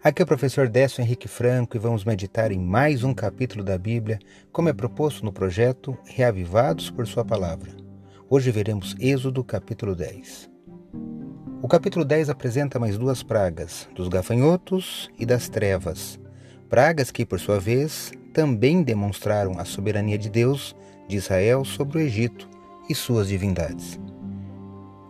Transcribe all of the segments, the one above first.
Aqui é o professor Décio Henrique Franco e vamos meditar em mais um capítulo da Bíblia, como é proposto no projeto Reavivados por Sua Palavra. Hoje veremos Êxodo capítulo 10. O capítulo 10 apresenta mais duas pragas, dos gafanhotos e das trevas. Pragas que, por sua vez, também demonstraram a soberania de Deus de Israel sobre o Egito e suas divindades.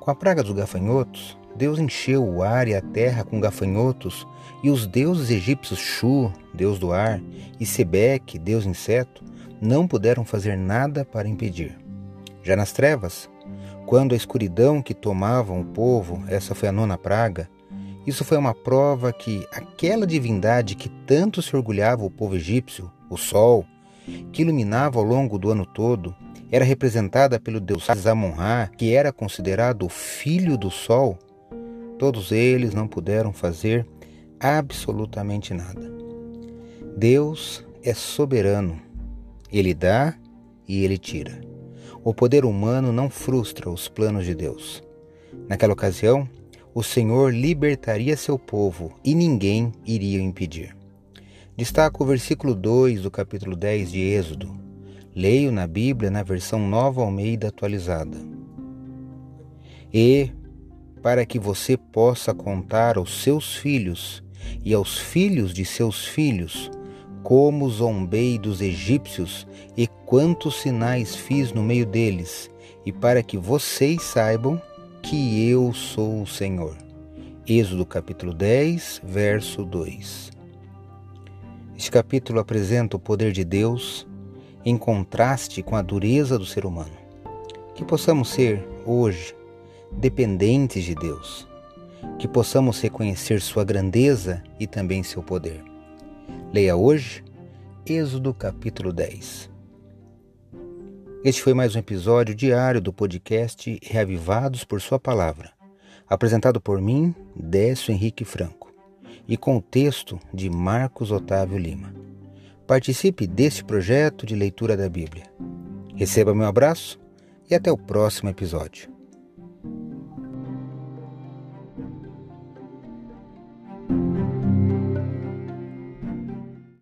Com a praga dos gafanhotos, Deus encheu o ar e a terra com gafanhotos, e os deuses egípcios Shu, deus do ar, e Sebeque, deus inseto, não puderam fazer nada para impedir. Já nas trevas, quando a escuridão que tomavam o povo, essa foi a nona praga, isso foi uma prova que aquela divindade que tanto se orgulhava o povo egípcio, o sol, que iluminava ao longo do ano todo, era representada pelo deus Amun-Ra, que era considerado o filho do sol, Todos eles não puderam fazer absolutamente nada. Deus é soberano. Ele dá e ele tira. O poder humano não frustra os planos de Deus. Naquela ocasião, o Senhor libertaria seu povo e ninguém iria impedir. Destaco o versículo 2 do capítulo 10 de Êxodo. Leio na Bíblia na versão Nova Almeida atualizada. E para que você possa contar aos seus filhos e aos filhos de seus filhos como zombei dos egípcios e quantos sinais fiz no meio deles, e para que vocês saibam que eu sou o Senhor. Êxodo capítulo 10, verso 2. Este capítulo apresenta o poder de Deus em contraste com a dureza do ser humano. Que possamos ser, hoje, dependentes de Deus, que possamos reconhecer Sua grandeza e também seu poder. Leia hoje Êxodo capítulo 10. Este foi mais um episódio diário do podcast Reavivados por Sua Palavra, apresentado por mim, Décio Henrique Franco, e com o texto de Marcos Otávio Lima. Participe deste projeto de leitura da Bíblia. Receba meu abraço e até o próximo episódio.